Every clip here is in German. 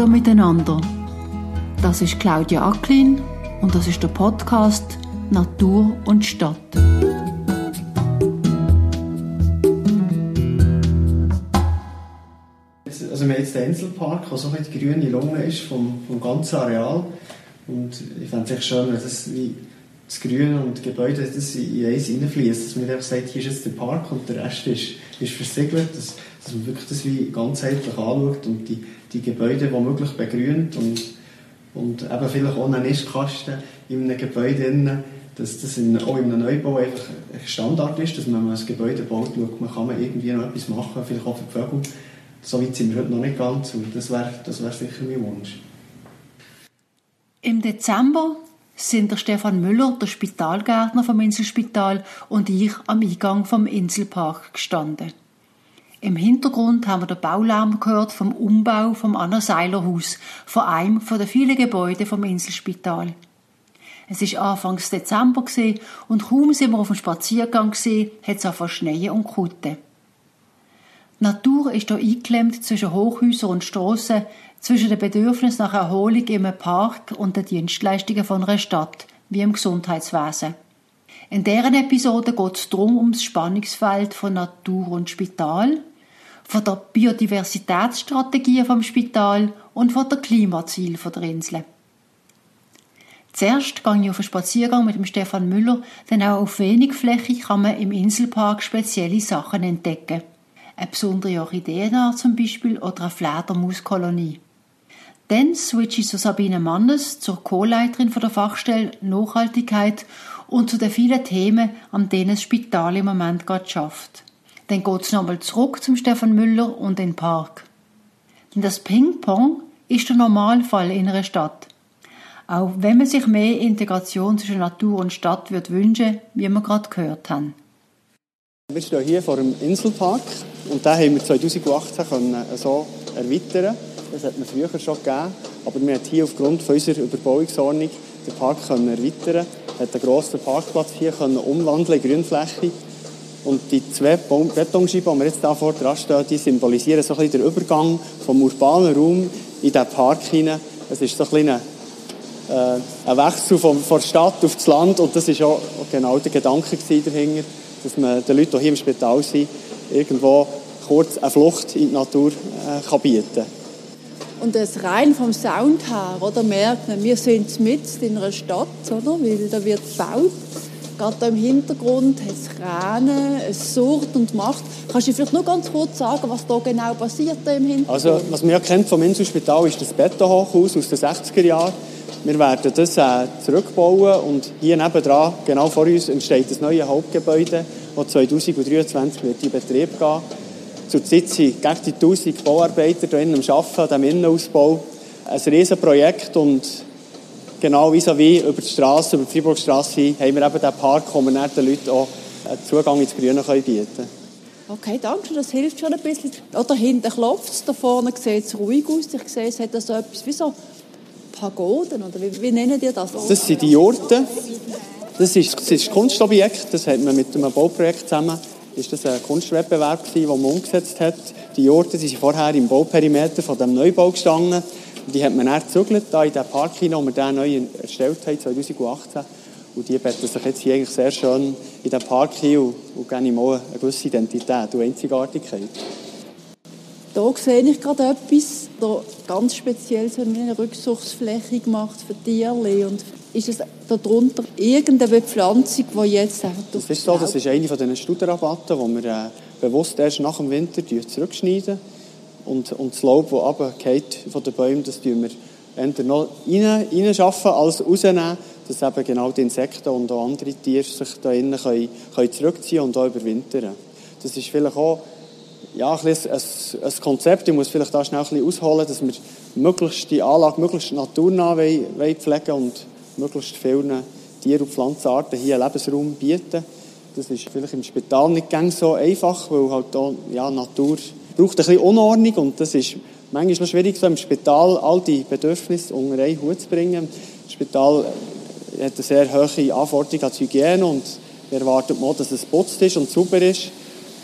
Hallo miteinander. Das ist Claudia Acklin und das ist der Podcast Natur und Stadt. Also wir haben jetzt den Inselpark, der so eine grüne Lunge ist vom, vom ganzen Areal. Und ich fände es schön, wenn das wie das Grün und die Gebäude das in eins hineinfließt. Dass man einfach sagt, hier ist jetzt der Park und der Rest ist, ist versiegelt. Dass, dass man wirklich das wie ganzheitlich anschaut und die, die Gebäude womöglich begrünt und, und eben vielleicht auch einen Nistkasten in einem Gebäude drin, dass das in, auch in einem Neubau einfach ein Standard ist, dass man, wenn man ein Gebäude baut, schaut, man kann man irgendwie noch etwas machen, vielleicht auch für die Vögel. So weit sind wir heute noch nicht ganz und das wäre das wär sicher mein Wunsch. Im Dezember sind der Stefan Müller, der Spitalgärtner vom Inselspital, und ich am Eingang vom Inselpark gestanden. Im Hintergrund haben wir den Baulärm gehört vom Umbau vom Anna Seiler Haus, von den vielen Gebäuden vom Inselspital. Es ist Anfangs Dezember und kaum sind wir auf dem Spaziergang gesehen, hat es angefangen schneien und kutten. Die Natur ist hier eingeklemmt zwischen Hochhäusern und Strassen, zwischen dem Bedürfnis nach Erholung im Park und den Dienstleistungen von einer Stadt, wie im Gesundheitswesen. In deren Episode geht es darum ums Spannungsfeld von Natur und Spital, von der Biodiversitätsstrategie vom Spital und von der Klimaziel der Insel. Zuerst gehe ich auf einen Spaziergang mit dem Stefan Müller, denn auch auf wenig Fläche kann man im Inselpark spezielle Sachen entdecken. Eine besondere Orchideenart zum Beispiel oder eine Fledermauskolonie. Dann switche ich zu Sabine Mannes, zur Co-Leiterin der Fachstelle Nachhaltigkeit und zu den vielen Themen, an denen das Spital im Moment gerade schafft. Dann geht es nochmal zurück zum Stefan Müller und den Park. Denn das Ping-Pong ist der Normalfall in einer Stadt. Auch wenn man sich mehr Integration zwischen Natur und Stadt würde wünschen, wie wir gerade gehört haben. Wir stehen hier vor dem Inselpark und den haben wir 2018 können so erweitern. Das hat man früher schon gegeben, aber wir haben hier aufgrund unserer Überbauungsordnung den Park können erweitern, hat einen grossen Parkplatz hier können umwandeln in Grünfläche und die zwei Betonscheiben, die wir jetzt hier vor dran stehen, die symbolisieren so ein bisschen den Übergang vom urbanen Raum in den Park hinein. Es ist so ein kleiner äh, ein Wechsel von der Stadt auf das Land. Und das war auch genau der Gedanke dahinter, dass man den Leuten, die hier im Spital sind, irgendwo kurz eine Flucht in die Natur äh, kann bieten Und das rein vom Sound her, oder, merkt man, wir sind mitten in einer Stadt, oder, weil da wird gebaut Gerade da im Hintergrund hat es Kräne, es surrt und macht. Kannst du vielleicht nur ganz kurz sagen, was da genau passiert da im Hintergrund? Also, was ja kennt vom Inselspital ist das Betonhochhaus aus den 60er Jahren. Wir werden das äh, zurückbauen und hier nebenan, genau vor uns, entsteht das neue Hauptgebäude, das 2023 wird in Betrieb gehen. Zurzeit sind gegen die 1000 Bauarbeiter hier am Arbeiten, diesem Innenausbau. Ein Riesenprojekt und genau vis-à-vis über die Straße, über die Freiburgstraße, haben wir eben den Park, wo wir den Leuten auch Zugang ins Grüne bieten können. Okay, danke, das hilft schon ein bisschen. Da hinten klopft es, da vorne sieht es ruhig aus. Ich sehe, es hat so etwas wie so Pagoden, oder wie, wie nennen die das? Das sind die Jurten. Das ist, das ist ein Kunstobjekt, das hat man mit einem Bauprojekt zusammen ist das ein Kunstwettbewerb den man umgesetzt hat. Die Jurten die sind vorher im Bauperimeter von dem Neubau gestanden die hat man dann gezügelt, da in den Park hinein, wo wir den neu erstellt haben, 2018. Und die betten sich jetzt hier eigentlich sehr schön in den Park hin und, und geben ihm auch eine gewisse Identität und Einzigartigkeit. Hier sehe ich gerade etwas, da ganz speziell so eine Rückzugsfläche gemacht für Tiere. Und ist es darunter irgendeine Bepflanzung, die jetzt Das ist so, das ist eine von diesen Studenrabatten, die wir äh, bewusst erst nach dem Winter zurückschneiden und, und das Laub, das runterfällt von den Bäumen, das tun wir entweder noch rein, reinschaffen als rausnehmen, dass eben genau die Insekten und auch andere Tiere sich da innen können, können zurückziehen und auch überwintern. Das ist vielleicht auch ja, ein, ein, ein Konzept, ich muss vielleicht da schnell ein bisschen ausholen, dass wir möglichst die Anlage möglichst naturnah wollen, wollen pflegen und möglichst vielen Tier- und Pflanzenarten hier einen Lebensraum bieten. Das ist vielleicht im Spital nicht ganz so einfach, weil halt da, ja, Natur braucht ein bisschen Unordnung und das ist manchmal noch schwierig, so im Spital all die Bedürfnisse unter einen Hut zu bringen. Das Spital hat eine sehr hohe Anforderung an die Hygiene und erwartet man, dass es putzt ist und sauber ist.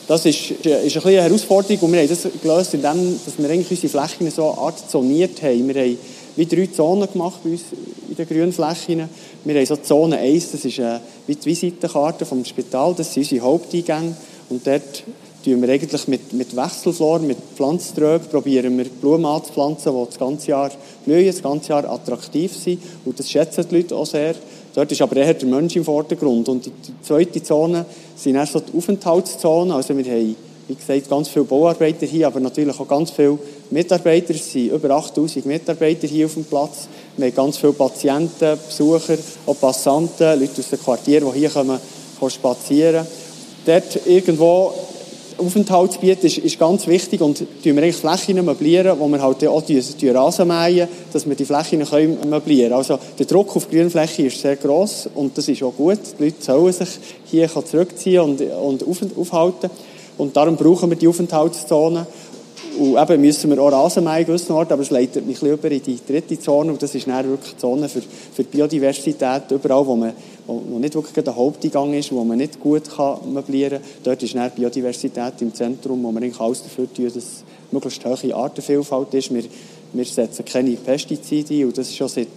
Das ist, ist ein bisschen eine Herausforderung und wir haben das gelöst, indem dass wir eigentlich unsere Flächen so eine Art zoniert haben. Wir haben wie drei Zonen gemacht bei uns in den grünen Flächen. Wir haben so Zone 1, das ist äh, wie die Visitenkarte vom Spital, das sind unsere Haupteingänge und dort tun wir eigentlich mit, mit Wechselflor, mit Pflanztrögen, probieren wir Blumen anzupflanzen, die das ganze Jahr blühen, das ganze Jahr attraktiv sind und das schätzen die Leute auch sehr. Dort ist aber eher der Mensch im Vordergrund. Und die, zweite Zone sind dann so die Aufenthaltszonen. Also wir haben, wie gesagt, ganz viele Bauarbeiter hier, aber natürlich auch ganz viele Mitarbeiter. Es sind über 8000 Mitarbeiter hier auf dem Platz. Wir haben ganz viele Patienten, Besucher, auch Passanten, Leute aus den Quartieren, die hier kommen, spazieren. Dort irgendwo Aufenthaltsgebiet ist, ist ganz wichtig und tun wir eigentlich Flächen möblieren, wo wir halt auch die, die Rasen mähen, dass wir die Flächen können möblieren Also der Druck auf Grünfläche ist sehr groß und das ist auch gut. Die Leute sollen sich hier zurückziehen und, und auf, aufhalten und darum brauchen wir die Aufenthaltszonen. Und eben müssen wir auch Rasenmähen gewissen Orten, aber es leitet mich ein über in die dritte Zone und das ist dann wirklich die Zone für, für Biodiversität, überall, wo, man, wo, nicht wirklich der Haupteingang ist, wo man nicht gut kann möblieren kann. Dort ist dann Biodiversität im Zentrum, wo wir eigentlich alles dafür tun, dass möglichst hohe Artenvielfalt ist. Wir, wir setzen keine Pestizide ein und das ist schon seit,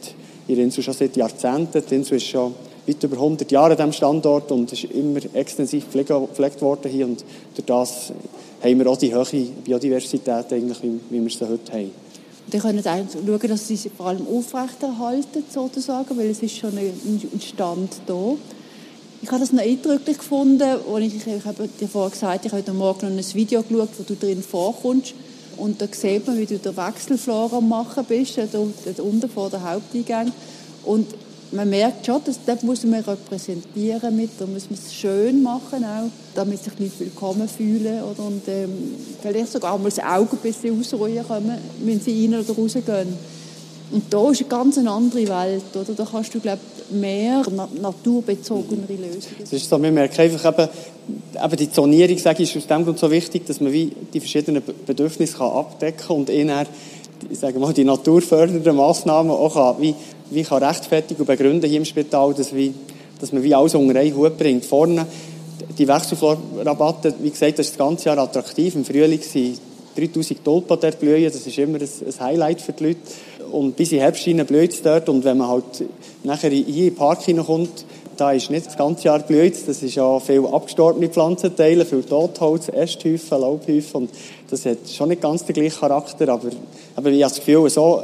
in Insel schon seit Jahrzehnten. Die Insel ist schon weit über 100 Jahre an diesem Standort und ist immer extensiv gepflegt worden hier und durch das haben wir auch die hohe Biodiversität, eigentlich, wie, wir sie heute haben. Und auch schauen, dass sie sich vor allem aufrechterhalten, sozusagen, weil es ist schon ein Stand da. Ich habe das noch eindrücklich gefunden, als ich, ich habe dir vorher gesagt, ich habe heute Morgen noch ein Video geschaut, wo du drin vorkommst. Und da sieht man, wie du der Wechselflora machen bist, da unten vor der Haupteingang. Und man merkt schon, dass das muss man repräsentieren mit, da muss man es schön machen auch, damit sich die Leute willkommen fühlen oder und ähm, vielleicht sogar mal das Auge ein bisschen ausruhen können, wenn sie rein oder rausgehen. Und da ist eine ganz andere Welt, oder? Da kannst du, glaube mehr naturbezogenere Lösungen. Das ist so, wir merken einfach eben, eben die Zonierung, sage ich, ist aus dem Grund so wichtig, dass man wie die verschiedenen Bedürfnisse kann abdecken kann und eher, ich sage mal, die naturfördernden Massnahmen auch kann, wie wie kann rechtfertigen und begründen hier im Spital, dass, wie, dass man wie alles unter einen Hut bringt. Vorne, die Wechselflorrabatte, wie gesagt, das ist das ganze Jahr attraktiv. Im Frühling sind 3000 Tulpen dort blühen, das ist immer ein, ein Highlight für die Leute. Und bis in Herbst blüht es dort und wenn man halt nachher hier in den Park hineinkommt, da ist nicht das ganze Jahr blüht, das ist ja viel abgestorbene Pflanzenteile, viel Totholz, Ästhäufen, Laubhäufen und das hat schon nicht ganz den gleichen Charakter, aber, aber ich habe das Gefühl, so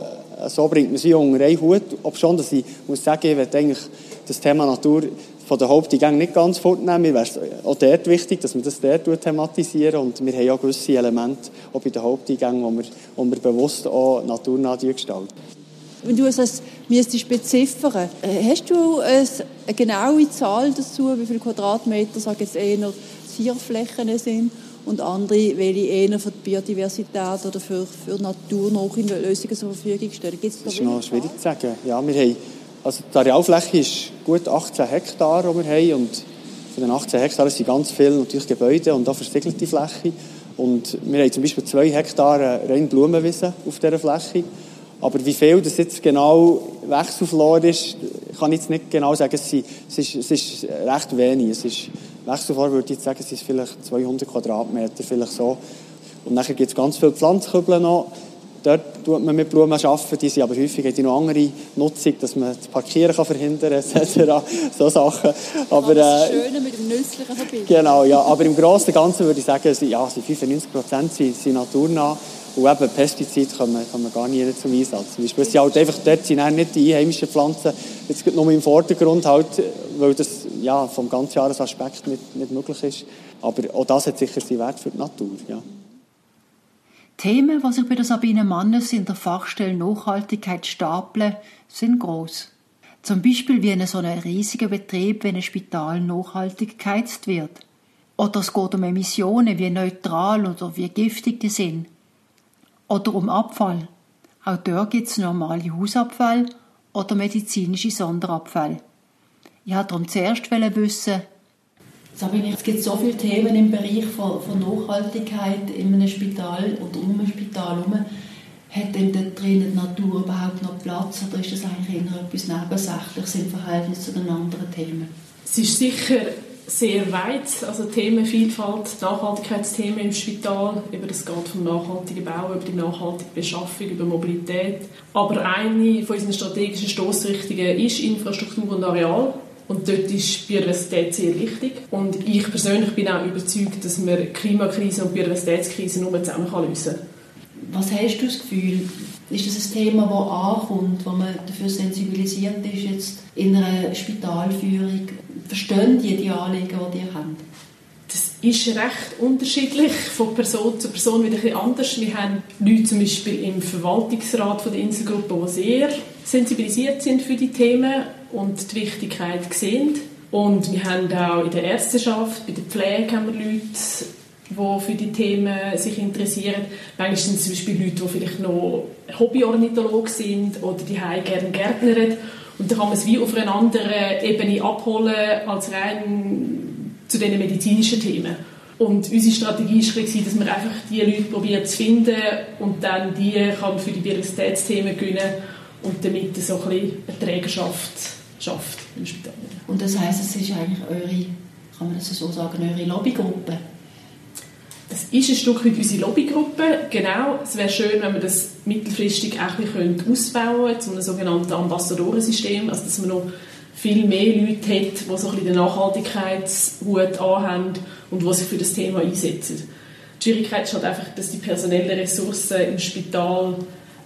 so bringt man sie unter einen Hut. Ob schon, dass ich muss sagen, ich möchte eigentlich das Thema Natur von der Haupteingang nicht ganz fortnehmen. Mir wäre es auch dort wichtig, dass wir das dort thematisieren. Und wir haben auch gewisse Elemente, auch bei den Haupteingängen, wo wir, wo wir bewusst auch naturnah gestalten. Wenn du es müsstest beziffern, äh, hast du eine genaue Zahl dazu, wie viele Quadratmeter, sage jetzt eher Zierflächen sind? Und andere, welche eher für die Biodiversität oder für, für naturnahe Lösungen zur Verfügung stellen. Gibt's da das ist noch schwierig zu sagen. Ja, wir haben, also die Arealfläche ist gut 18 Hektar, die wir haben und von den 18 Hektar sind ganz viele natürlich Gebäude und auch versiegelte Fläche. Und wir haben zum Beispiel zwei Hektar rein Blumenwiesen auf dieser Fläche. Aber wie viel das jetzt genau Wechselflor ist, kann ich jetzt nicht genau sagen. Es ist, es ist recht wenig. Es ist Wechselflor würde ich jetzt sagen, es ist vielleicht 200 Quadratmeter, vielleicht so. Und nachher gibt es ganz viele Pflanzkübel noch. Dort tut man mit Blumen arbeiten, die sind aber häufig die noch andere Nutzung, dass man das Parkieren kann verhindern kann, etc. so Sachen. Aber, das äh, Schöne mit dem Nützlichen verbinden. Genau, ja. Aber im Großen und Ganzen würde ich sagen, ja, 95 Prozent sind, sind naturnah. Und eben Pestizide kommen, kommen gar nicht zum Einsatz. Zum Beispiel, halt einfach, dort sind nicht die einheimischen Pflanzen jetzt nur im Vordergrund, halt, weil das ja, vom Ganzjahresaspekt nicht, nicht möglich ist. Aber auch das hat sicher seinen Wert für die Natur. Ja. Themen, die sich bei der Sabine Mannes in der Fachstelle Nachhaltigkeit stapeln, sind groß. Zum Beispiel wie in so einem riesigen Betrieb wie ein Spital nachhaltig geheizt wird. Oder es geht um Emissionen, wie neutral oder wie giftig die sind. Oder um Abfall. Auch dort gibt es normale Hausabfall oder medizinische Sonderabfall. Ich wollte darum zuerst wissen, Sabine, es gibt so viele Themen im Bereich von, von Nachhaltigkeit in einem Spital und um ein Spital herum. Hat denn da drin die Natur überhaupt noch Platz oder ist das eigentlich eher etwas Nebensächliches im Verhältnis zu den anderen Themen? Es ist sicher sehr weit, also Themenvielfalt, Nachhaltigkeitsthemen im Spital, über das geht vom nachhaltigen Bau über die nachhaltige Beschaffung, über Mobilität. Aber eine von unseren strategischen Stoßrichtungen ist Infrastruktur und Areal. Und dort ist Biodiversität sehr wichtig. Und ich persönlich bin auch überzeugt, dass man Klimakrise und Biodiversitätskrise nur zusammen lösen kann. Was hast du das Gefühl, ist das ein Thema, das ankommt, wo man dafür sensibilisiert ist, jetzt in einer Spitalführung? Verstehen die die Anliegen, die ihr habt? Das ist recht unterschiedlich, von Person zu Person wieder ein anders. Wir haben Leute zum Beispiel im Verwaltungsrat von der Inselgruppe, die sehr sensibilisiert sind für die Themen und die Wichtigkeit sehen. Und wir haben auch in der Ärzteschaft, bei der Pflege haben wir Leute, die für die Themen sich interessieren. Manchmal sind es zum Beispiel Leute, die vielleicht noch Hobbyornithologen sind oder die gerne Gärtner und dann kann man es wie auf einer anderen Ebene abholen als rein zu den medizinischen Themen. Und unsere Strategie war, dass man einfach die Leute probiert zu finden und dann die kann für die Biodiversitätsthemen gewinnen und damit so ein bisschen eine Trägerschaft schafft im Spital. Und das heisst, es ist eigentlich eure, kann man das so sagen, eure Lobbygruppe? Das ist ein Stück weit unsere Lobbygruppe, genau. Es wäre schön, wenn wir das mittelfristig auch ein ausbauen könnte, zu einem sogenannten Ambassadorensystem, also dass man noch viel mehr Leute hat, die so ein bisschen den Nachhaltigkeitshut anhaben und die sich für das Thema einsetzen. Die Schwierigkeit ist halt einfach, dass die personellen Ressourcen im Spital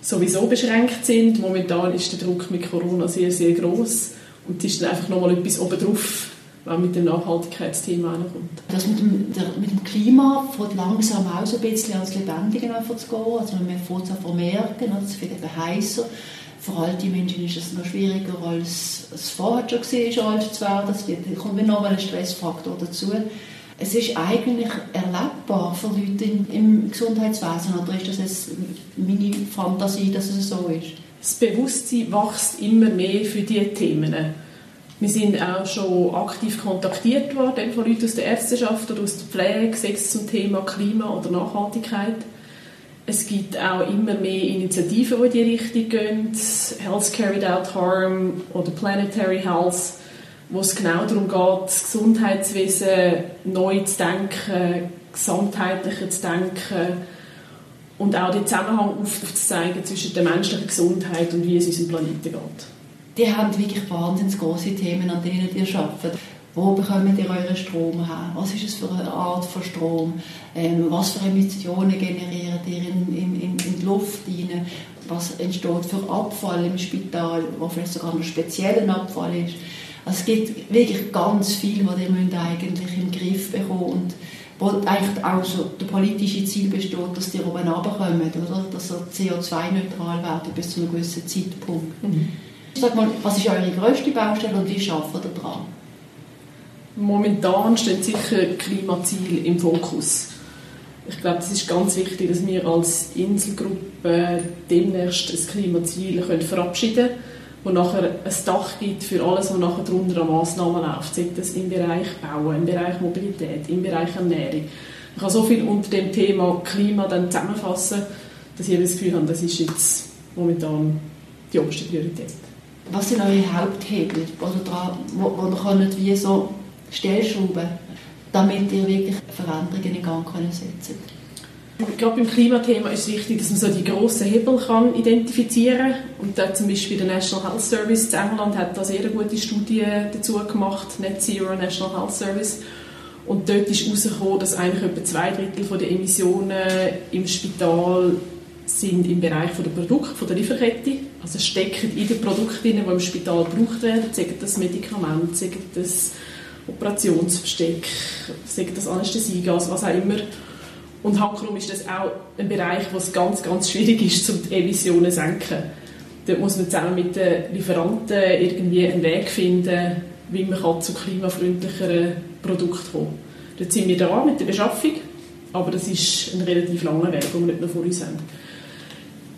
sowieso beschränkt sind. Momentan ist der Druck mit Corona sehr, sehr groß und es ist dann einfach nochmal etwas obendrauf, wenn mit dem Nachhaltigkeitsthema kommt. Das mit dem, der, mit dem Klima fängt langsam auch so ein bisschen als Lebendigen einfach zu gehen. Also man fängt es an merken, es wird eben heißer. Für alte Menschen ist es noch schwieriger, als es vorher schon war, alt zu werden. Es wird, kommt noch ein Stressfaktor dazu es ist eigentlich erlebbar für Leute im Gesundheitswesen oder ist das jetzt meine Fantasie, dass es so ist? Das Bewusstsein wächst immer mehr für diese Themen. Wir sind auch schon aktiv kontaktiert worden von Leuten aus der Ärzteschaft oder aus der Pflege, sei es zum Thema Klima oder Nachhaltigkeit. Es gibt auch immer mehr Initiativen, die in die Richtung gehen. Health Carried Out Harm oder Planetary Health wo es genau darum geht, das Gesundheitswesen neu zu denken, gesamtheitlicher zu denken und auch den Zusammenhang aufzuzeigen zwischen der menschlichen Gesundheit und wie es unserem Planeten geht. Die haben wirklich wahnsinnig große Themen, an denen ihr arbeitet. Wo bekommt ihr euren Strom her? Was ist es für eine Art von Strom? Ähm, was für Emissionen generiert ihr in, in, in, die Luft rein? Was entsteht für Abfall im Spital, wo vielleicht sogar noch speziellen Abfall ist? Also es gibt wirklich ganz viel, was ihr müsst eigentlich im Griff bekommen und wo eigentlich auch so der politische Ziel besteht, dass die oben runterkommen, oder? dass sie CO2-neutral werden bis zu einem gewissen Zeitpunkt. Mhm. Sag mal, was ist eure grösste Baustelle und wie arbeitet ihr daran? Momentan steht sicher Klimaziel im Fokus. Ich glaube, es ist ganz wichtig, dass wir als Inselgruppe demnächst ein Klimaziel verabschieden können wo nachher ein Dach gibt für alles, was nachher darunter an Massnahmen läuft, sei das im Bereich Bauen, im Bereich Mobilität, im Bereich Ernährung. Ich kann so viel unter dem Thema Klima dann zusammenfassen, dass ich das Gefühl habe, das ist jetzt momentan die oberste Priorität. Was sind eure Haupthebel, oder dran, wo, ihr wie so Stellschrauben, damit ihr wirklich Veränderungen in Gang setzen könnt? Gerade beim Klimathema ist es wichtig, dass man so die grossen Hebel kann identifizieren kann. Und da zum Beispiel der National Health Service in England hat da sehr gute Studie dazu gemacht, Net Zero National Health Service. Und dort ist herausgekommen, dass eigentlich etwa zwei Drittel der Emissionen im Spital sind im Bereich der Produkte, von der Lieferkette. Also stecken in den Produkten, die im Spital gebraucht werden, sagen das Medikament, sagen das Operationsversteck, sagen das Anästhesiegas, was auch immer. Und Hackrum ist das auch ein Bereich, wo es ganz, ganz schwierig ist, um die Emissionen zu senken. Dort muss man zusammen mit den Lieferanten irgendwie einen Weg finden, wie man zu klimafreundlicheren Produkten kommen kann. Dort sind wir dran mit der Beschaffung, aber das ist ein relativ langer Weg, den wir nicht noch vor uns haben.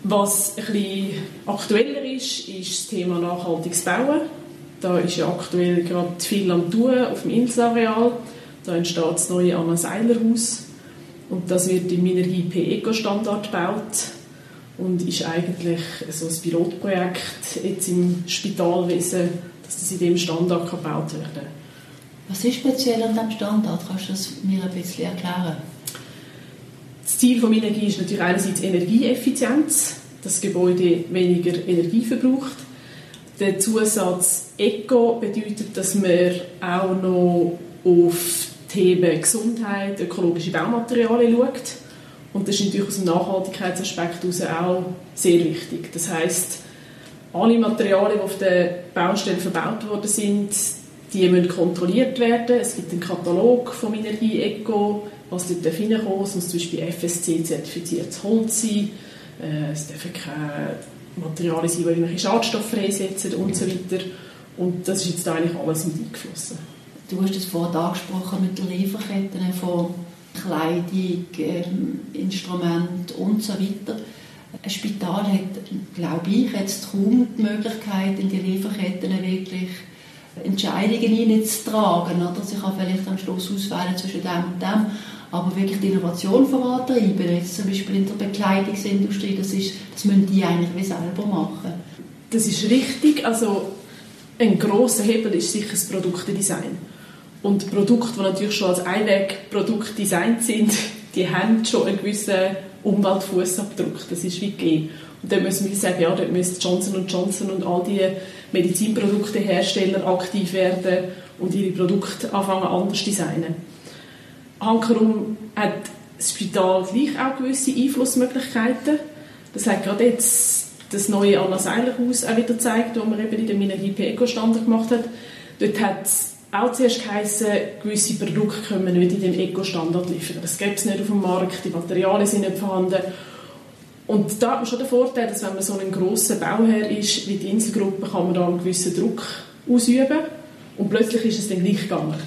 Was bisschen aktueller ist, ist das Thema nachhaltiges Bauen. Da ist ja aktuell gerade viel am tun auf dem Inselareal. Da entsteht das neue Anna Seiler Haus und das wird im Minergie Eco-Standard gebaut und ist eigentlich so ein Pilotprojekt jetzt im Spitalwesen, dass das in dem Standard gebaut werden kann. Was ist speziell an diesem Standard? Kannst du das mir ein bisschen erklären? Das Ziel von Energie ist natürlich einerseits Energieeffizienz, dass das Gebäude weniger Energie verbraucht. Der Zusatz Eco bedeutet, dass man auch noch auf Themen Gesundheit, ökologische Baumaterialien schaut. Und das ist natürlich aus dem Nachhaltigkeitsaspekt heraus auch sehr wichtig. Das heißt, alle Materialien, die auf der Baustelle verbaut worden sind, die müssen kontrolliert werden. Es gibt einen Katalog vom Energie Eco, was dort hineinkommen Es muss zum Beispiel FSC-zertifiziertes Holz sein. Äh, es dürfen keine Materialien sein, die irgendwelche Schadstoffe freisetzen und so weiter. Und das ist jetzt eigentlich alles mit eingeflossen. Du hast es vorhin angesprochen mit den Lieferketten von Kleidung, ähm, Instrument und so weiter. Ein Spital hat, glaube ich, jetzt kaum die Möglichkeit, in die Lieferketten wirklich Entscheidungen hineinzutragen. Sie kann vielleicht am Schluss auswählen zwischen dem und dem, aber wirklich die Innovation vorantreiben, jetzt zum Beispiel in der Bekleidungsindustrie, das, ist, das müssen die eigentlich wie selber machen. Das ist richtig. Also ein grosser Hebel ist sicher das Produktdesign. Und Produkte, die natürlich schon als Einwegprodukt designt sind, die haben schon einen gewissen Umweltfußabdruck. Das ist wie gegeben. Und dann müssen wir sagen, ja, dort müssen Johnson Johnson und all die Medizinproduktehersteller aktiv werden und ihre Produkte anfangen anders zu designen. Hankerum hat das Spital gleich auch gewisse Einflussmöglichkeiten. Das hat gerade jetzt das neue Anna Seiler Haus auch wieder gezeigt, das man eben in dem Minergie Eco Standard gemacht hat. Dort hat auch zuerst geheißen, gewisse Produkte können wir nicht in dem Eco-Standard liefern. Das gibt es nicht auf dem Markt, die Materialien sind nicht vorhanden. Und da hat man schon den Vorteil, dass wenn man so ein grosser Bauherr ist wie die Inselgruppe, kann man da einen gewissen Druck ausüben und plötzlich ist es dann gleich gegangen.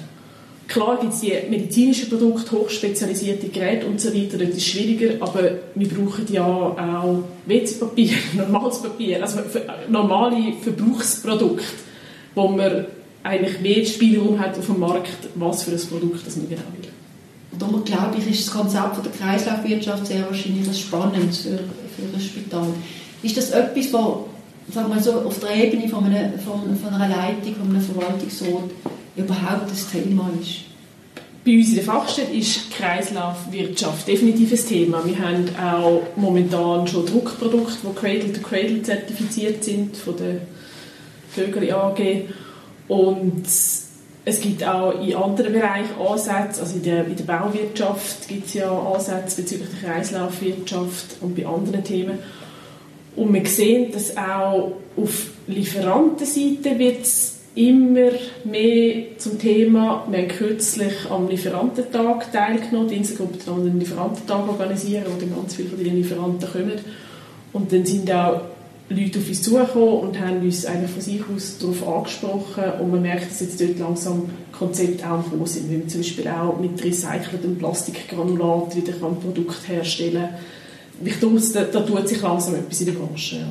Klar gibt es die medizinischen Produkte, hochspezialisierte Geräte und so das ist schwieriger, aber wir brauchen ja auch WC-Papier, normales Papier, also normale Verbrauchsprodukte, wo man eigentlich mehr Spielraum hat auf dem Markt, was für ein Produkt das man genau will. Und darum glaube ich, ist das Konzept der Kreislaufwirtschaft sehr wahrscheinlich spannend für, für ein Spital. Ist das etwas, was so, auf der Ebene von einer, von, von einer Leitung, von einem Verwaltungsrat überhaupt das Thema ist? Bei uns in der Fachstelle ist Kreislaufwirtschaft definitiv ein Thema. Wir haben auch momentan schon Druckprodukte, die Cradle-to-Cradle -Cradle zertifiziert sind von der Vögel AG. Und es gibt auch in anderen Bereichen Ansätze, also in der, in der Bauwirtschaft gibt es ja Ansätze bezüglich der Kreislaufwirtschaft und bei anderen Themen. Und wir sehen, dass auch auf Lieferantenseite wird es immer mehr zum Thema. Wir haben kürzlich am Lieferantentag teilgenommen. Die Inselgruppe hat einen Lieferantentag organisieren, wo dann ganz viele von den Lieferanten kommen. Und dann sind auch Leute auf uns zugekommen und haben uns eigentlich von sich aus darauf angesprochen und man merkt, dass jetzt dort langsam Konzepte auch am sind, wie man zum Beispiel auch mit recyceltem Plastikgranulat wieder ein Produkt herstellen kann. Ich glaube, da, da tut sich langsam etwas in der Branche. Ja.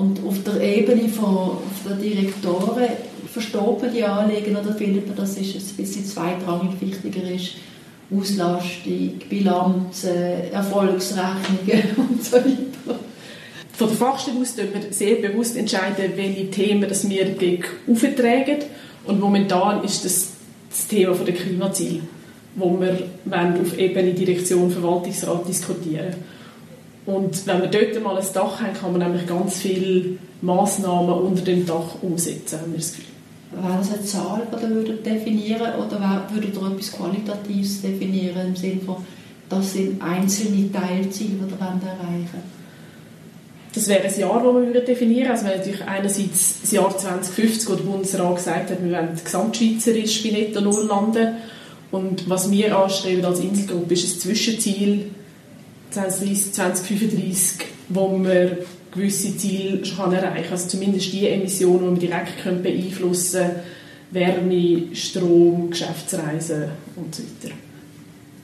Und auf der Ebene von der Direktoren versteht man die Anliegen oder findet man, dass es ein bisschen zweitrangig wichtiger ist, Auslastung, Bilanzen, Erfolgsrechnungen und so weiter? Von der Fachstelle aus entscheiden wir sehr bewusst, entscheiden, welche Themen das wir auftragen. Und momentan ist das das Thema der Klimaziele, wo wir auf Ebene Direktion, Verwaltungsrat diskutieren. Und wenn wir dort mal ein Dach haben, kann man nämlich ganz viele Massnahmen unter dem Dach umsetzen, haben wir das Gefühl. Wäre das eine Zahl, die ihr definieren oder würdet ihr etwas Qualitatives definieren, im Sinne von, das sind einzelne Teilziele, die ihr erreichen? Das wäre ein Jahr, das wir definieren Also natürlich einerseits das Jahr 2050, wo der Bundesrat gesagt hat, wir wollen gesamtschweizerisch bei Netto Null landen. Und was wir anstreben als Inselgruppe ist ein Zwischenziel 2030, 2035, wo wir gewisse Ziele schon erreichen kann. Also zumindest die Emissionen, die wir direkt beeinflussen können, Wärme, Strom, Geschäftsreisen und so.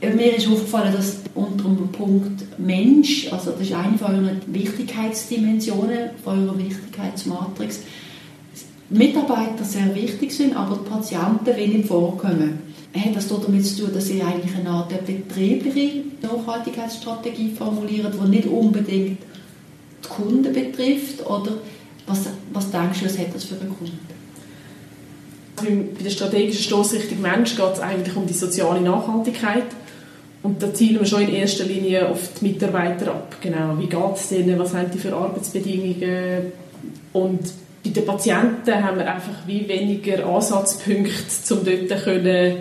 Mir ist aufgefallen, dass unter dem Punkt Mensch, also das ist eine von euren Wichtigkeitsdimensionen, von eurer Wichtigkeitsmatrix, Mitarbeiter sehr wichtig sind, aber die Patienten wenig vorkommen. Hat das damit zu tun, dass ihr eigentlich eine Art betriebliche Nachhaltigkeitsstrategie formuliert, die nicht unbedingt die Kunden betrifft? Oder was, was denkst du, was hat das für einen Kunden? Bei der strategischen Stoßrichtung Mensch geht es eigentlich um die soziale Nachhaltigkeit. Und da zielen wir schon in erster Linie auf die Mitarbeiter ab. Genau, wie geht es denen, was haben die für Arbeitsbedingungen? Und bei den Patienten haben wir einfach wie weniger Ansatzpunkte, um dort können,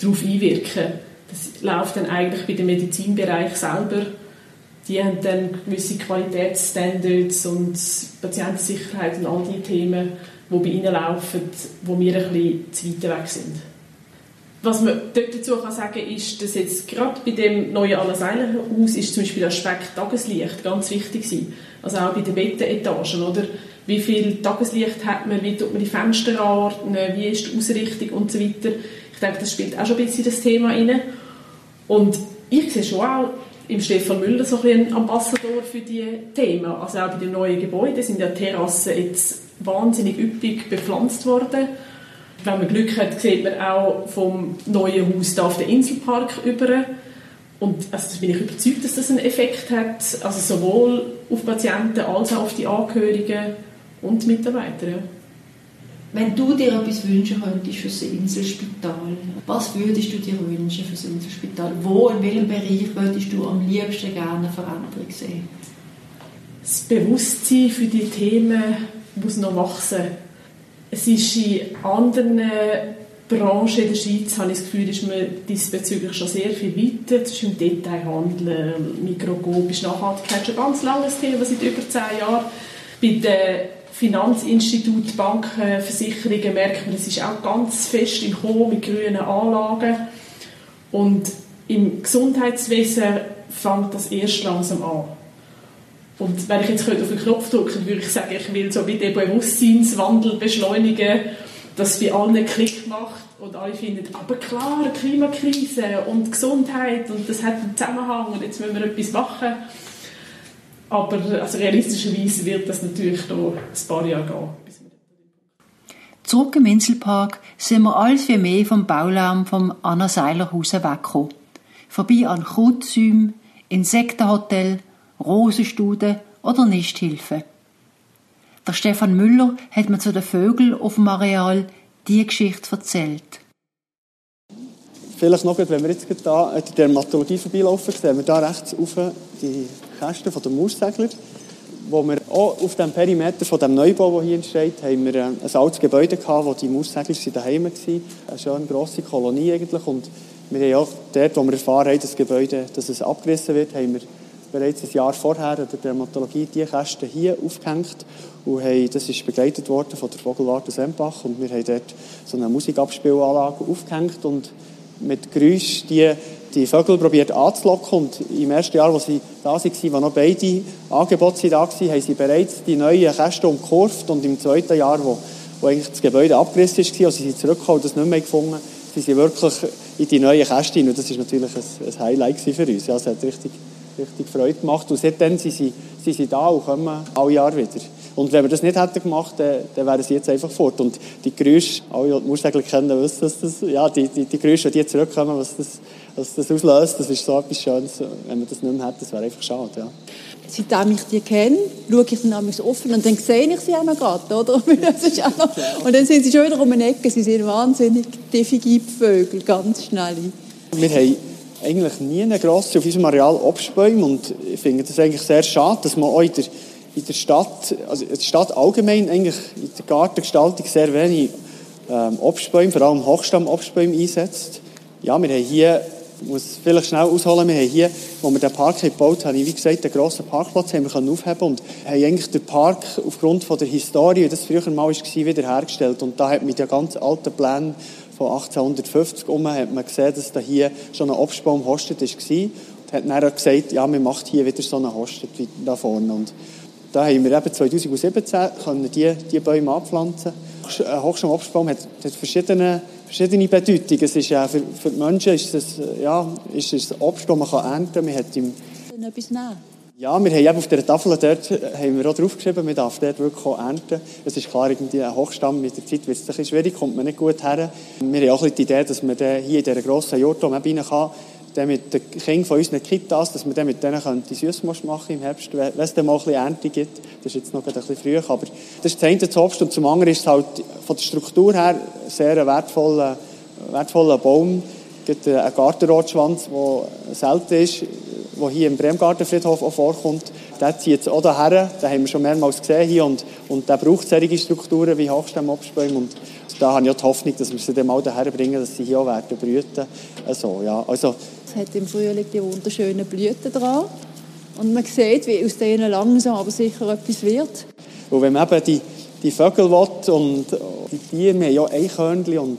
darauf einwirken Das läuft dann eigentlich bei dem Medizinbereich selber. Die haben dann gewisse Qualitätsstandards und Patientensicherheit und all die Themen, die bei ihnen laufen, wo wir ein bisschen zu weit weg sind. Was man dort dazu kann sagen ist, dass jetzt gerade bei dem neuen Anna-Seiler-Haus ist zum Beispiel der Aspekt Tageslicht ganz wichtig sein. Also auch bei den Bettenetagen, oder? Wie viel Tageslicht hat man, wie tut man die Fenster anordnen, wie ist die Ausrichtung und so weiter. Ich denke, das spielt auch schon ein bisschen das Thema rein. Und ich sehe schon auch im Stefan Müller so ein, Ambassador für diese Themen. Also auch bei den neuen Gebäuden sind ja Terrassen jetzt wahnsinnig üppig bepflanzt worden wenn man Glück hat, sieht man auch vom neuen Haus da auf den Inselpark über. Und also bin ich überzeugt, dass das einen Effekt hat, also sowohl auf Patienten als auch auf die Angehörigen und Mitarbeiter. Wenn du dir etwas wünschen könntest für das Inselspital, was würdest du dir wünschen für das Inselspital? Wo, in welchem Bereich würdest du am liebsten gerne eine Veränderung sehen? Das Bewusstsein für die Themen muss noch wachsen es ist in anderen Branchen in der Schweiz, habe ich das Gefühl, ist man diesbezüglich schon sehr viel weiter. Das ist im Detailhandel, mikroskopisch Nachhaltigkeit schon ganz langes Thema, seit über zehn Jahren. Bei den Finanzinstituten, Banken, Versicherungen merkt man, es ist auch ganz fest im Kommen mit grünen Anlagen. Und im Gesundheitswesen fängt das erst langsam an. Und wenn ich jetzt auf den Knopf drücken würde ich sagen, ich will so wie den Bewusstseinswandel beschleunigen, dass bei allen Klick macht und alle finden, aber klar, Klimakrise und Gesundheit und das hat einen Zusammenhang und jetzt müssen wir etwas machen. Aber also realistischerweise wird das natürlich noch ein paar Jahre gehen. Zurück im Inselpark sind wir alles wie mehr vom Baulärm vom Anna Seiler Haus weggekommen. Vorbei an Krautzäumen, Insektenhotel, Rosenstude oder Nisthilfe. Der Stefan Müller hat mir zu den Vögeln auf dem Areal die Geschichte erzählt. Vielleicht noch, wenn wir jetzt hier an der Dermatologie vorbeilaufen, sehen wir hier rechts auf die Kästen der Maussegler. Wo wir auch auf dem Perimeter von dem Neubau, der hier entsteht, haben wir ein altes Gebäude gehabt, wo die Maussegler daheim waren. Eine schöne grosse Kolonie eigentlich. Und wir haben auch dort, wo wir erfahren haben, das Gebäude dass es abgerissen wird, haben wir bereits ein Jahr vorher an der Dermatologie die Kästen hier aufgehängt und haben, das ist begleitet worden von der Vogelwarte Sempach und wir haben dort so eine Musikabspielanlage aufgehängt und mit Geräusch die, die Vögel probiert anzulocken und im ersten Jahr, wo sie da waren, wo noch beide Angebote da waren, haben sie bereits die neuen Kästen umgekurvt und im zweiten Jahr, wo, wo eigentlich das Gebäude abgerissen war, als sie zurückgekommen und das nicht mehr gefunden, sind sie wirklich in die neuen Kästen und das war natürlich ein, ein Highlight für uns. Ja, es hat richtig richtig Freude gemacht. Und seitdem sind sie, sind sie da und kommen alle Jahre wieder. Und wenn wir das nicht hätten gemacht, dann, dann wären sie jetzt einfach fort. Und die Geräusche, alle, die Musikler kennen, wissen, dass das, ja, die, die, die Geräusche, die zurückkommen, was das, was das auslöst, das ist so etwas Schönes. Wenn wir das nicht mehr hätten, das wäre einfach schade, ja. Seitdem ich die kenne, schaue ich dann offen und dann sehe ich sie auch noch gerade, oder? und dann sind sie schon wieder um eine Ecke, sie sind wahnsinnig defige Vögel, ganz schnell. Wir haben eigentlich nie eine grosse auf unserem Areal Obstbäume und ich finde das eigentlich sehr schade, dass man auch in der, in der Stadt, also in der Stadt allgemein eigentlich in der Gartengestaltung sehr wenig ähm, Obstbäume, vor allem Hochstamm-Obstbäume einsetzt. Ja, wir haben hier, muss vielleicht schnell ausholen, wir haben hier, wo wir den Park gebaut haben, wie gesagt, einen grossen Parkplatz haben wir aufheben und haben eigentlich den Park aufgrund von der Historie, das früher mal war, wiederhergestellt. Und da hat mit den ganz alten Plänen von 1850 um hat man gesehen, dass da hier schon ein Obstbaum hostet war. Und hat dann gesagt, ja, man macht hier wieder so einen Hostet wie da vorne. Und da haben wir eben 2017 können die, die Bäume anpflanzen. Ein Hochschirm-Obstbaum hat, hat verschiedene, verschiedene Bedeutungen. Es ist ja für, für die Menschen ist es, ja, ist es Obst, das man ernten kann. Man hat im, etwas nehmen? Ja, wir haben auf der Tafel dort haben wir auch draufgeschrieben, man darf dort wirklich auch ernten. Es ist klar, irgendwie ein Hochstamm mit der Zeit wird es ein bisschen schwierig, kommt man nicht gut her. Wir haben auch die Idee, dass man hier in dieser grossen Jurtum rein kann, dann mit den Kindern von unseren Kitas, dass wir dann mit denen könnte Süßmost machen im Herbst, wenn es dann mal ein bisschen Ernte gibt. Das ist jetzt noch ein bisschen früh, aber das ist das eine das Obst und zum anderen ist es halt von der Struktur her sehr ein wertvoller, wertvoller Baum. Es gibt einen Gartenrotschwanz, der selten ist, der hier im Bremgartenfriedhof auch vorkommt. Der zieht es auch daher, den haben wir schon mehrmals gesehen hier und, und der braucht solche Strukturen wie Hochstammobstbäume und da habe ich auch die Hoffnung, dass wir sie dann mal daher bringen, dass sie hier auch werden brüten. Also, ja, also, es hat im Frühling die wunderschönen Blüten dran und man sieht, wie aus denen langsam aber sicher etwas wird. Und wenn man eben die, die Vögel will und die Tiere, wir haben ja Eichhörnchen und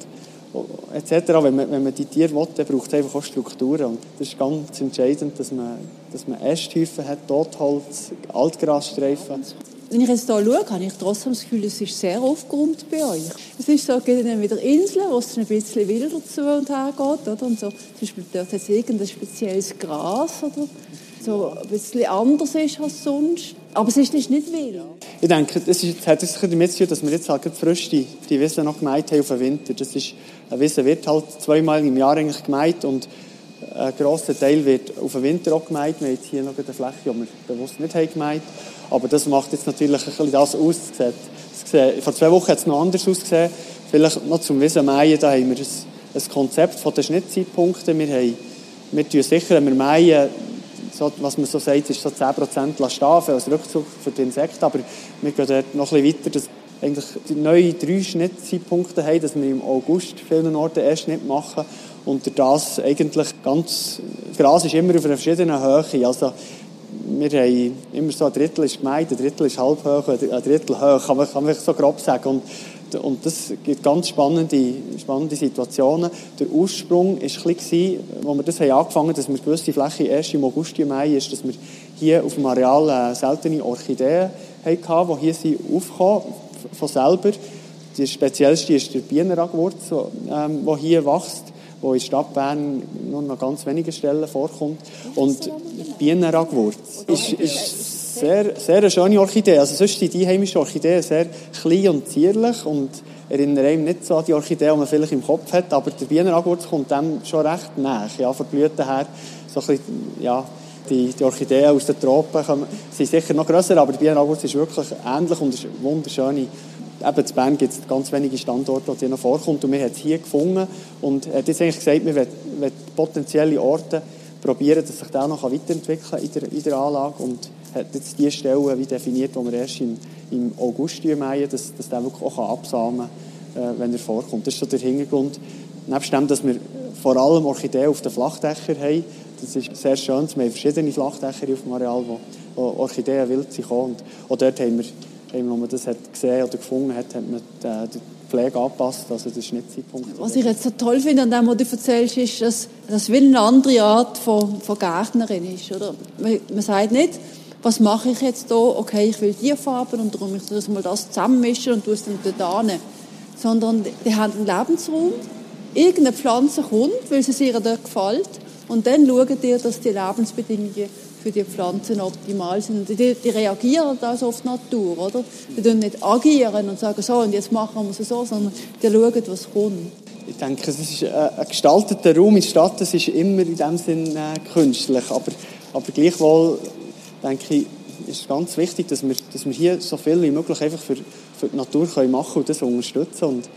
etc. Wenn man, wenn man die Tiere will, dann braucht es einfach auch Strukturen. Und das ist ganz entscheidend, dass man, dass man Ästhäufen hat, Totholz, Altgrasstreifen. Wenn ich jetzt hier schaue, habe ich trotzdem das Gefühl, es ist sehr aufgeräumt bei euch. Es ist so, es gibt dann wieder Inseln, wo es ein bisschen wilder zu und her geht. Oder? Und so, zum Beispiel dort hat es irgendein spezielles Gras, oder? so ein bisschen anders ist als sonst. Aber es ist nicht wild. Ich denke, das ist, hat es damit zu tun, dass wir jetzt halt frisch die, die Wiese noch gemeint haben auf den Winter. Das ist, eine Wiese wird halt zweimal im Jahr eigentlich gemeint und ein grosser Teil wird auf den Winter auch gemeint. Wir haben jetzt hier noch eine Fläche, die wir bewusst nicht haben gemeint. Aber das macht jetzt natürlich ein bisschen das aus. Vor zwei Wochen hat es noch anders ausgesehen. Vielleicht noch zum Wiesenmähen, da haben wir ein, Konzept von den Schnittzeitpunkten. Wir, haben, wir tun sicher, wenn wir mähen, so, was man so sagt, ist so 10% stehen als Rückzug für die Insekten. Aber wir gehen dort noch ein bisschen weiter, dass eigentlich die neuen drei Schnittzeitpunkte haben, dass wir im August vielen Orten erst nicht machen. Und das eigentlich ganz, das Gras ist immer auf einer verschiedenen Höhe. Also, wir haben immer so ein Drittel ist gemeint, ein Drittel ist halb hoch, ein Drittel hoch, kann man, kann man so grob sagen. Und, und das gibt ganz spannende, spannende Situationen. Der Ursprung war wo wir das haben angefangen haben, dass wir gewisse Fläche erst im August und Mai ist, dass wir hier auf dem Areal äh, seltene Orchideen hatten, die hier sind aufgekommen, von selber. Die speziellste ist der Bienenragwurz, ähm, der hier wächst wo in der Stadt Bern nur noch ganz wenige Stellen vorkommt. Und Bienenragwurz ist, ist sehr, sehr eine schöne Orchidee. Also sonst sind die heimische Orchideen sehr klein und zierlich und erinnern einem nicht so an die Orchidee, die man vielleicht im Kopf hat, aber der Bienenragwurz kommt dem schon recht nach, ja, von Blüten her. So ein bisschen, ja, die, die Orchideen aus den Tropen kommen, sind sicher noch grösser, aber der Bienenragwurz ist wirklich ähnlich und ist eine wunderschöne eben in Bern gibt es ganz wenige Standorte, wo die noch vorkommt. Und wir haben es hier gefunden und hat jetzt eigentlich gesagt, wir wollen potenzielle Orte probieren, dass sich der noch weiterentwickeln in der, in der Anlage und hat jetzt die Stellen wie definiert, die wir erst im, im August mähen, dass, dass der wirklich auch absamen kann, äh, wenn er vorkommt. Das ist so der Hintergrund. Nebst dem, dass wir vor allem Orchideen auf den Flachdächern haben, das ist sehr schön, wir haben verschiedene Flachdächer auf dem Areal, wo Orchideen wild sind. Und auch dort haben wir als man das hat gesehen oder gefunden hat, hat man die Pflege angepasst. Also das ist nicht Zeitpunkt. Was ich jetzt so toll finde an dem, was du erzählst, ist, dass das wie eine andere Art von, von Gärtnerin ist. Oder? Man, man sagt nicht, was mache ich jetzt hier? Okay, ich will die Farben und darum ich das mal das zusammenmischen und tue es dann dort hin. Sondern die haben einen Lebensraum. Irgendeine Pflanze kommt, weil sie ihr dort gefällt. Und dann schauen die, dass die Lebensbedingungen für die Pflanzen optimal sind. Die, die reagieren also auf die Natur, oder? Die tun nicht agieren und sagen, so, und jetzt machen wir es so, sondern die schauen, was kommt. Ich denke, es ist ein gestalteter Raum in der Stadt, das ist immer in dem Sinn äh, künstlich, aber, aber gleichwohl denke ich, ist ganz wichtig, dass wir, dass wir hier so viel wie möglich einfach für, für die Natur können machen und das unterstützen. Und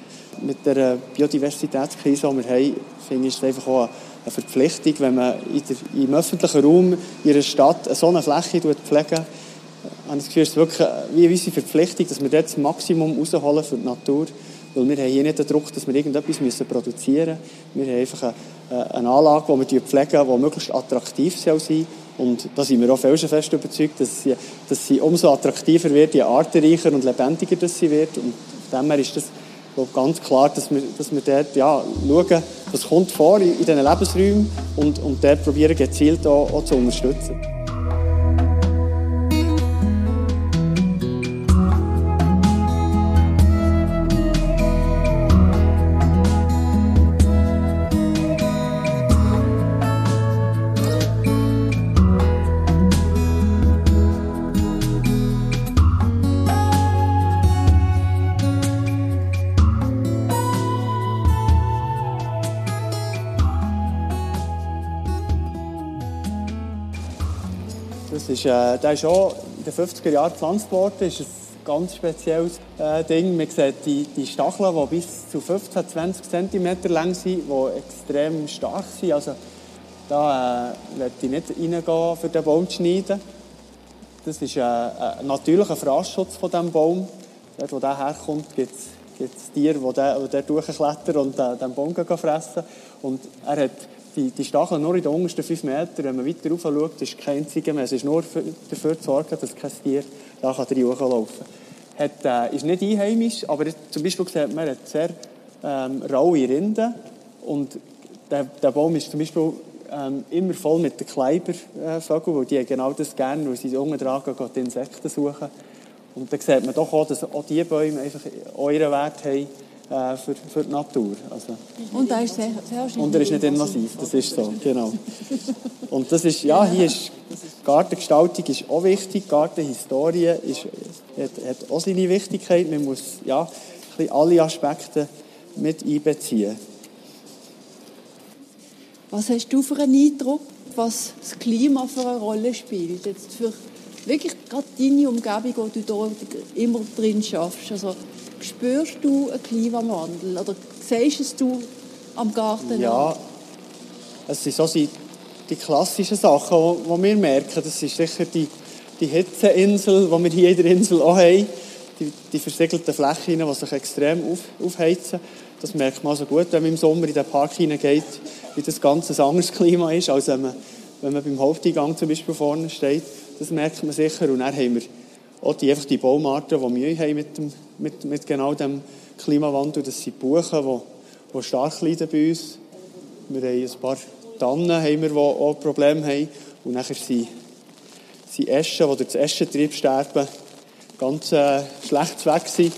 mit der Biodiversitätskrise, die wir haben, finde ich es einfach auch Verpflichtung, wenn man der, im öffentlichen Raum in einer Stadt so eine Fläche pflegt, habe ich das Gefühl, es ist wirklich wie unsere Verpflichtung, dass wir dort das Maximum rausholen für die Natur. Weil wir haben hier nicht den Druck, dass wir irgendetwas müssen produzieren müssen. Wir haben einfach eine, eine Anlage, die wir pflegen, die möglichst attraktiv sein soll. Und da sind wir auch felsenfest überzeugt, dass sie, dass sie umso attraktiver wird, je artenreicher und lebendiger das sie wird. Und von dem her ist das glaube, ganz klar, dass wir, dass wir dort ja, schauen, was kommt vor in, in diesen Lebensräumen und, und dort probieren, gezielt auch, auch zu unterstützen. Ist, äh, in den 50er Jahren gepflanzt worden. Ist ein ganz spezielles äh, Ding. Man sieht die, die Stacheln, die bis zu 15, 20 cm lang sind, die extrem stark sind. Also, da äh, möchte ich nicht reingehen, für den Baum zu schneiden. Das ist äh, ein natürlicher Fraßschutz von diesem Baum. Dort, wo der herkommt, gibt es Tiere, die da durchklettern und äh, den Baum fressen. Und er hat die, die Stacheln nur in den untersten 5 Metern. Wenn man weiter rauf schaut, ist kein einziger mehr. Es ist nur für, dafür zu sorgen, dass kein Tier da hochlaufen kann. Hat, äh, ist nicht einheimisch, aber zum Beispiel sieht man, hat sehr ähm, raue Rinden. Und der, der Baum ist zum Beispiel ähm, immer voll mit den Kleibervögeln, weil die genau das gerne, weil sie unten dran gehen, die Insekten suchen. Und dann sieht man doch auch, dass auch diese Bäume einfach ihren Wert haben äh, für, für die Natur. Also, und er ist sehr, sehr Und er ist nicht invasiv, das ist so, genau. Und das ist, ja, hier ist, Gartengestaltung ist auch wichtig, Gartenhistorie ist, hat, hat auch seine Wichtigkeit. Man muss ja, alle Aspekte mit einbeziehen. Was hast du für einen Eindruck, was das Klima für eine Rolle spielt? Jetzt für wirklich gerade deine Umgebung, wo du da immer drin schaffst. Also, spürst du einen Klimawandel oder siehst du am Garten? Ja, es sind so die, die klassischen Sachen, die wir merken. Das ist sicher die, die Hitzeinsel, die wir hier in der Insel auch haben. Die, die versiegelten Flächen, die sich extrem auf, aufheizen. Das merkt man also gut, wenn man im Sommer in den Park hineingeht wie das ganz ein anderes Klima ist, als wenn man, wenn man beim Haupteingang zum Beispiel vorne steht. Das merkt man sicher. Und dann haben wir auch die, einfach die Baumarten, die Mühe haben mit, dem, mit, mit genau dem Klimawandel. Das sind Buchen, die, die stark leiden bei uns. Wir haben ein paar Tannen, haben wir, die auch Probleme haben. Und nachher sind, sind Eschen, die durch das Eschentrieb sterben, ganz äh, schlecht weg sind.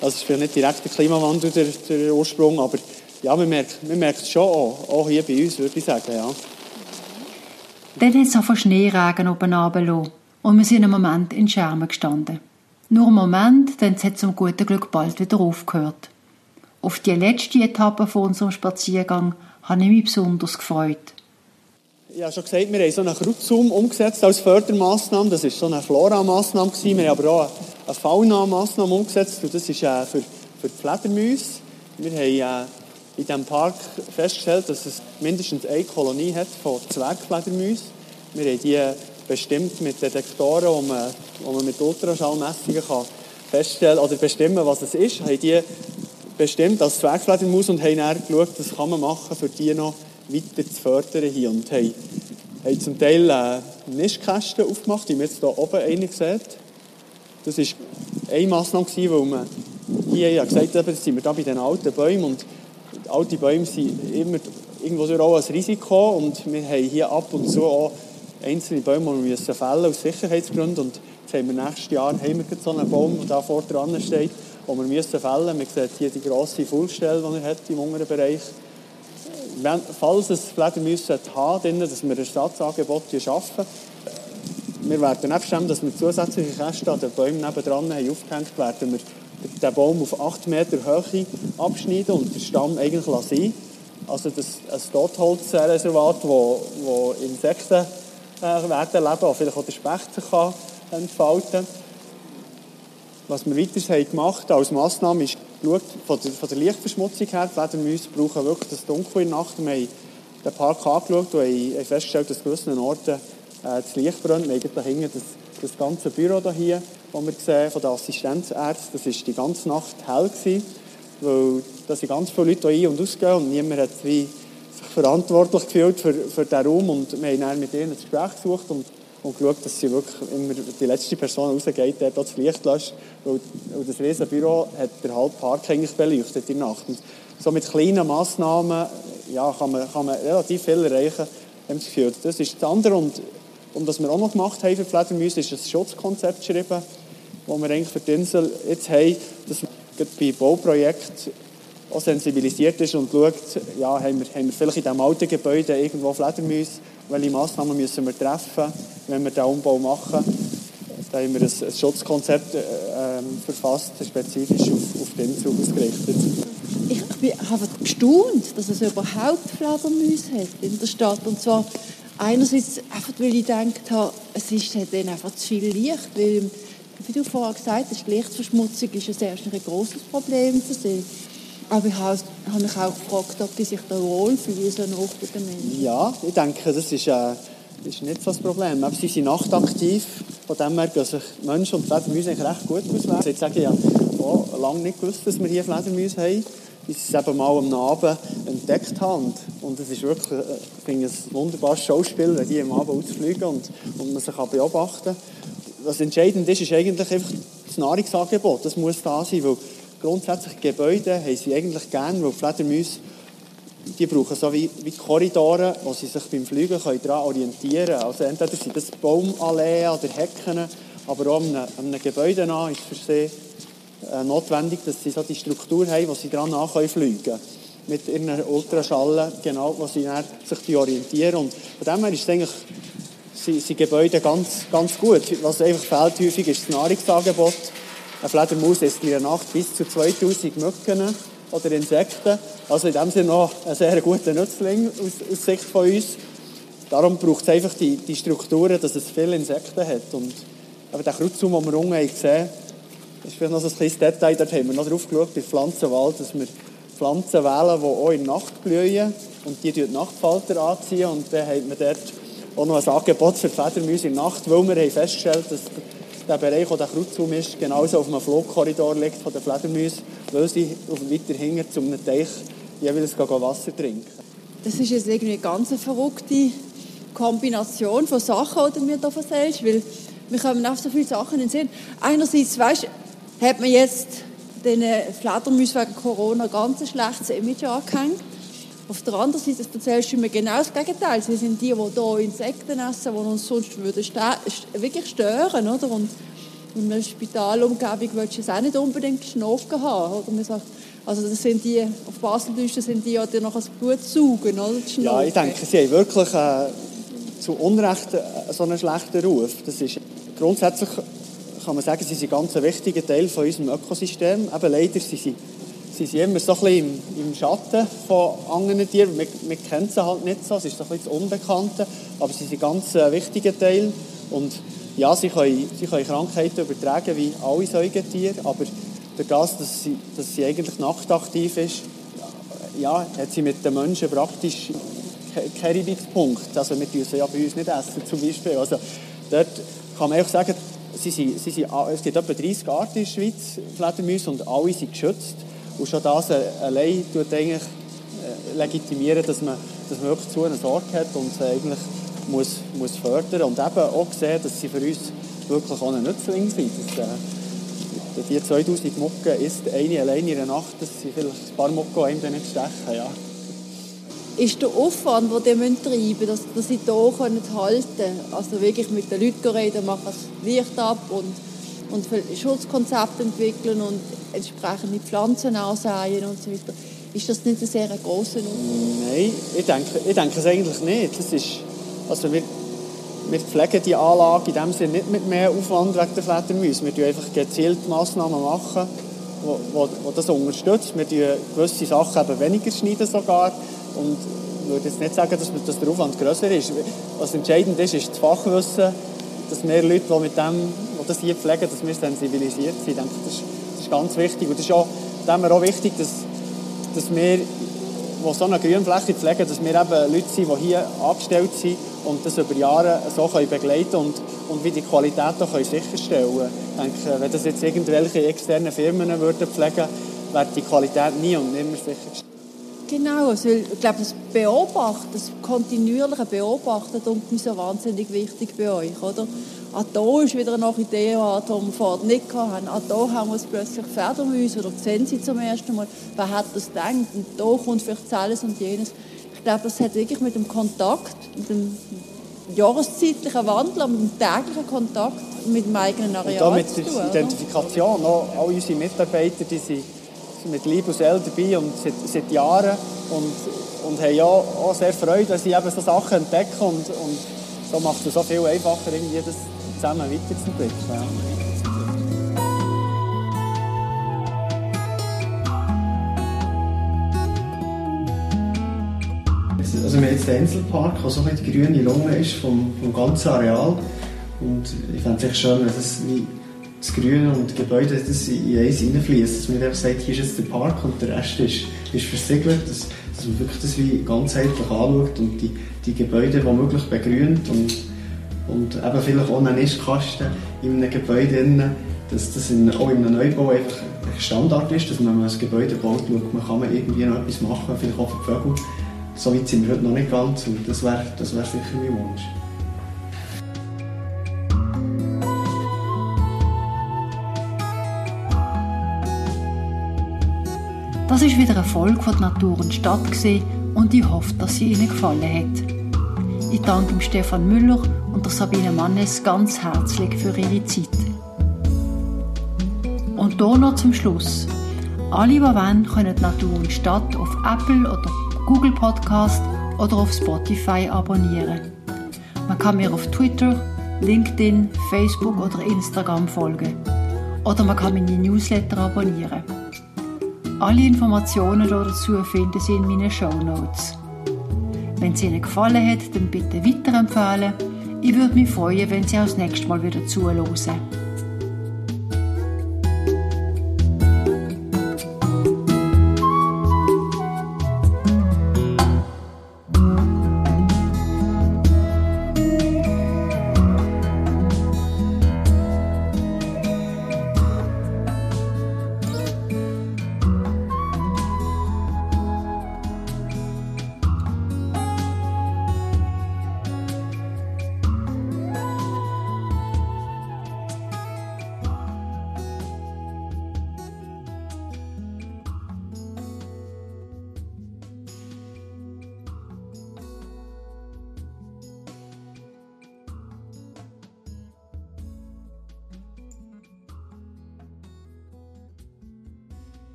Also es ist nicht direkt der Klimawandel der, der Ursprung, aber ja, man merkt, man merkt es schon auch, auch hier bei uns, würde ich sagen, ja. Dann hat es auch von Schneeregen oben runtergelassen und wir sind einen Moment in Schermen gestanden. Nur einen Moment, denn es hat zum guten Glück bald wieder aufgehört. Auf die letzte Etappe von unserem Spaziergang habe ich mich besonders gefreut. Ich habe schon gesagt, wir haben so einen Krautzoom umgesetzt als Fördermaßnahme. Das war so eine Flora-Maßnahme. Wir haben aber auch eine Fauna-Maßnahme umgesetzt. Und das ist äh, für, für die Fledermäuse. Wir haben äh, in diesem Park festgestellt, dass es mindestens eine Kolonie hat von Zwergfledermäusen. Wir haben die bestimmt mit Detektoren, wo man, wo man mit Ultraschallmessungen kann feststellen oder bestimmen, was es ist. Wir haben die bestimmt als Zwergfledermaus und haben dann geschaut, was kann man machen, für die noch weiter zu fördern hier. Und haben, haben zum Teil äh, Nistkästen aufgemacht, wie man jetzt hier oben eine sieht. Das war eine Massnahme, weil man hier ja gesagt hat, jetzt sind wir da bei den alten Bäumen und alte Bäume sind immer irgendwo auch ein Risiko und wir haben hier ab und zu auch einzelne Bäume, die wir müssen fällen aus Sicherheitsgründen und jetzt haben wir nächstes Jahr haben wir so einen Baum, der da vor dran steht, den wir müssen fällen. Man sieht hier die grosse Fullstelle, die er hat im unteren Bereich. Wenn, falls es Fledermäuse haben, dass wir Ersatzangebote schaffen, wir werden nebst dem, dass wir zusätzliche Kästen an den Bäumen nebendran haben aufgehängt, werden wir den Baum auf 8 Meter Höhe abschneiden und den Stamm eigentlich lassen. Also das, ein Totholzreservat, wo Insekten werden leben, wo vielleicht auch der Specht kann entfalten Was wir weiter haben gemacht als Massnahme ist geschaut, von der, von der Lichtverschmutzung her, die Fledermäuse brauchen wirklich das Dunkel in der Nacht. Wir haben den Park angeschaut und haben festgestellt, dass gewissen Orten äh, das Licht brennt. Wir haben da hinten das, das ganze Büro hier die wir sehen von den Assistenzärzten, das war die ganze Nacht hell gewesen, weil da sind ganz viele Leute ein- und ausgehen und niemand hat sich verantwortlich gefühlt für, für diesen Raum und wir haben dann mit ihnen ein Gespräch gesucht und, und geschaut, dass sie wirklich immer die letzte Person rausgeht, der das Licht löscht, weil, weil das Riesenbüro hat der halbe Park eigentlich beleuchtet in der Nacht. Und so mit kleinen Massnahmen ja, kann, man, kann man relativ viel erreichen, haben das Gefühl. Das ist das andere und und was wir auch noch gemacht haben für Fledermäuse, ist ein Schutzkonzept geschrieben, das wir eigentlich für die Insel jetzt haben, dass man bei Bauprojekten auch sensibilisiert ist und schaut, ja, haben wir, haben wir vielleicht in diesem alten Gebäude irgendwo Fledermäuse, welche Massnahmen müssen wir treffen, wenn wir diesen Umbau machen. Da haben wir ein, ein Schutzkonzept äh, ähm, verfasst, spezifisch auf, auf die Insel ausgerichtet. Ich, ich habe gestaunt, dass es überhaupt Fledermäuse hat in der Stadt. Und zwar Einerseits einfach, weil ich gedacht habe, es ist dann einfach zu viel Licht, weil, wie du vorher gesagt hast, Lichtverschmutzung ist ja sehr ein großes Problem für sie. Aber ich habe, mich auch gefragt, ob die sich da wohlfühlen, so nach den Menschen. Ja, ich denke, das ist, äh, ist nicht so das Problem. Aber sie sind nachtaktiv, von dem her gehen sich Menschen und Fledermäuse recht gut auswählen. Ich sage ja auch lange nicht gewusst, dass wir hier Fledermäuse haben bis ich es eben mal am Abend entdeckt habe. Und es ist wirklich, äh, ich finde ein wunderbares Schauspiel, wenn die am Abend ausfliegen und, und man sich beobachten kann. Was entscheidend ist, ist eigentlich einfach das Nahrungsangebot. Das muss da sein, weil grundsätzlich Gebäude haben sie eigentlich gerne, weil Fledermäuse die brauchen so wie, wie Korridore, wo sie sich beim Fliegen können daran orientieren können. Also entweder sind das Baumalleen oder Hecken, aber auch an einem, an einem Gebäude nah ist für sie äh, notwendig, dass sie so die Struktur haben, wo sie dran fliegen können. Mit ihren Ultraschallen, genau, wo sie sich orientieren. Und von dem her ist es eigentlich, sind, sind Gebäude ganz, ganz gut. Was einfach fehlt häufig, ist das Nahrungsangebot. Eine Fledermaus isst in der Nacht bis zu 2000 Mücken oder Insekten. Also in dem Sinne noch ein sehr guter Nützling aus, aus Sicht von uns. Darum braucht es einfach die, die Strukturen, dass es viele Insekten hat. Und aber der Kreuzum, den wir unten haben, ist vielleicht noch so ein kleines Detail, dort haben wir noch drauf geschaut, bei Pflanzenwald, dass wir Pflanzen wählen, die auch in der Nacht blühen und die die Nachtfalter anziehen und dann haben wir dort auch noch ein Angebot für Fledermäuse in der Nacht, weil wir haben festgestellt, dass der Bereich, wo der Kruzum ist, genauso auf einem Flugkorridor liegt von den Fledermäusen, weil sie weiter hinten zu einem Teich jeweils Wasser trinken. Das ist jetzt irgendwie eine ganz verrückte Kombination von Sachen, die du mir hier erzählst, weil wir kommen auf so viele Sachen in den Sinn. Einerseits, weißt hat man jetzt den Fledermäusen wegen Corona ganz ein schlechtes Image angehängt. Auf der anderen Seite erzählst du mir genau das Gegenteil. Sie sind die, die hier Insekten essen, die uns sonst würden wirklich stören. Oder? Und in einer Spitalumgebung willst du es auch nicht unbedingt geschnoffen haben. Oder? Man sagt, also das sind die, auf Baseldeutsch sind die, die noch das Blut saugen. Oder? Ja, ich denke, sie haben wirklich äh, zu Unrecht äh, so einen schlechten Ruf. Das ist grundsätzlich kann man sagen, sie sind ein ganz wichtiger Teil von unserem Ökosystem. Eben leider sind sie, sie sind immer so ein bisschen im, im Schatten von anderen Tieren. Wir, wir kennen sie halt nicht so, es ist so ein bisschen das Unbekannte, aber sie sind ein ganz äh, wichtiger Teil. Und ja, sie können, sie können Krankheiten übertragen wie alle Säugetiere, aber durch das, dass sie, dass sie eigentlich nachtaktiv ist, ja, hat sie mit den Menschen praktisch keinen Reibungspunkt. Also wir dürfen sie ja bei uns nicht essen, zum Beispiel. Also dort kann man auch sagen, sie sind, sie sind, es gibt etwa 30 Arten in der Schweiz, Fledermäuse, und alle sind geschützt. Und schon das allein tut eigentlich äh, legitimieren, dass man, dass man wirklich zu einer Sorge hat und eigentlich muss, muss fördern und eben auch sehen, dass sie für uns wirklich auch ein Nützling sind. Dass, äh, die 2000 Mucken ist eine allein in der Nacht, dass sie vielleicht ein paar Mucken einem dann nicht stechen. Ja ist der Aufwand, den die treiben müssen, dass, dass sie hier halten können. Also wirklich mit den Leuten reden, machen das Licht ab und, und Schutzkonzepte entwickeln und entsprechende Pflanzen ansehen und so weiter. Ist das nicht ein sehr grosser Aufwand? Nein, ich denke, ich denke es eigentlich nicht. Das ist, also wir, wir pflegen die Anlage in dem Sinne nicht mit mehr Aufwand wegen der Fledermäuse. Wir machen einfach gezielt Massnahmen, machen, wo, wo, wo das unterstützt. Wir schneiden gewisse Sachen eben weniger schneiden sogar und ich würde jetzt nicht sagen, dass, dass der Aufwand grösser ist. Was entscheidend ist, ist das Fachwissen, dass mehr Leute, die mit dem, das hier pflegen, dass wir sensibilisiert sind. Denke, das ist, das ist ganz wichtig. Und das ist auch, dem auch wichtig, dass, dass wir, die so eine Grünfläche pflegen, dass wir eben Leute sind, die hier angestellt sind und das über Jahre so können begleiten und, und wie die Qualität auch können sicherstellen können. Ich denke, wenn das jetzt irgendwelche externen Firmen würden pflegen, wäre die Qualität nie und nimmer sichergestellt. Genau, also ich glaube, das Beobachten, das kontinuierliche Beobachten ist so wahnsinnig wichtig bei euch, oder? Auch da ist wieder eine Idee, die wir vorher nicht hatten. Auch da haben wir es plötzlich Fledermäuse oder sehen sie zum ersten Mal. Wer hat das gedacht? Und da kommt vielleicht alles und jenes. Ich glaube, das hat wirklich mit dem Kontakt, mit dem jahreszeitlichen Wandel, mit dem täglichen Kontakt mit dem eigenen Areal und zu tun. mit der Identifikation. Auch, all unsere Mitarbeiter, die sind mit Liebe und Seele dabei und seit, seit Jahren und, und haben ja auch sehr Freude, dass sie eben so Sachen entdecken und, und so macht es so viel einfacher, irgendwie das zusammen weiterzuentwickeln. Also wir haben jetzt den Inselpark, der so ein die grüne Lunge ist vom, vom ganzen Areal. Und ich fände es schön, wenn das, das Grüne und die Gebäude das in eins reinfließt. Dass man einfach sagt, hier ist jetzt der Park und der Rest ist, ist versiegelt. Dass, dass man wirklich das wie ganzheitlich anschaut und die, die Gebäude womöglich begrünt und, und eben vielleicht auch einen Nistkasten in einem Gebäude drin, dass das in, auch in einem Neubau einfach Standard ist, dass man, wenn man ein Gebäude baut, schaut, man kann man irgendwie noch etwas machen, vielleicht auch für die Vögel. So weit sind wir heute noch nicht ganz und das wäre das wär sicher mein Wunsch. Das ist wieder eine Folge von Natur und Stadt und ich hoffe, dass sie Ihnen gefallen hat. Ich danke Stefan Müller und der Sabine Mannes ganz herzlich für ihre Zeit. Und hier noch zum Schluss. Alle, die wollen, können Natur und Stadt auf Apple oder Google Podcast oder auf Spotify abonnieren. Man kann mir auf Twitter, LinkedIn, Facebook oder Instagram folgen. Oder man kann meine Newsletter abonnieren. Alle Informationen dazu finden Sie in meinen Show Notes. Wenn es Ihnen gefallen hat, dann bitte weiterempfehlen. Ich würde mich freuen, wenn Sie auch das nächste Mal wieder zuhören.